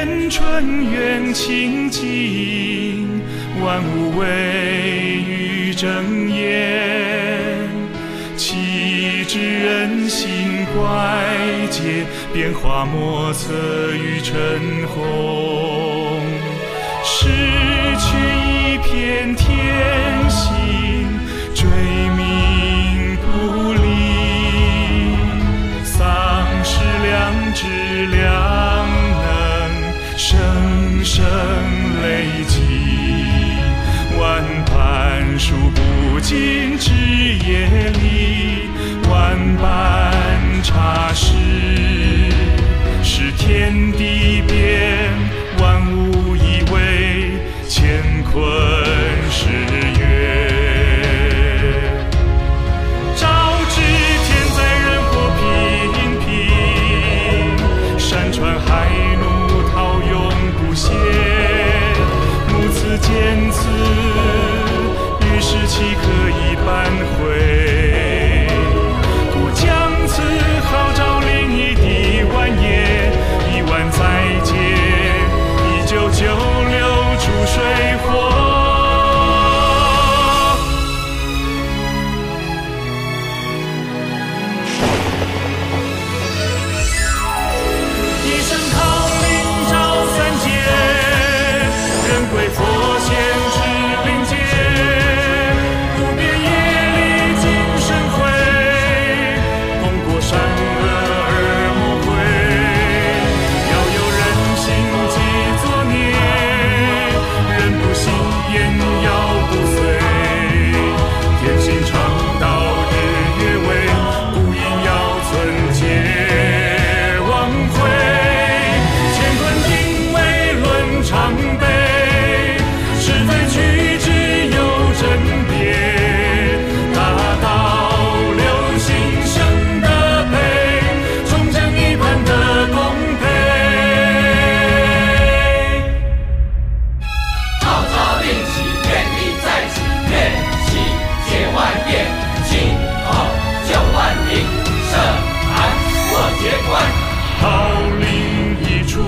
天春远清净万物为雨争言岂知人心怪结变化莫测雨成红她是号令一出，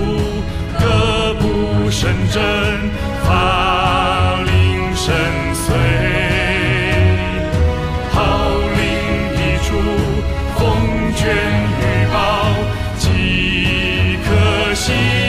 歌不声震，法令声随。号令一出，风卷雨暴，几可行。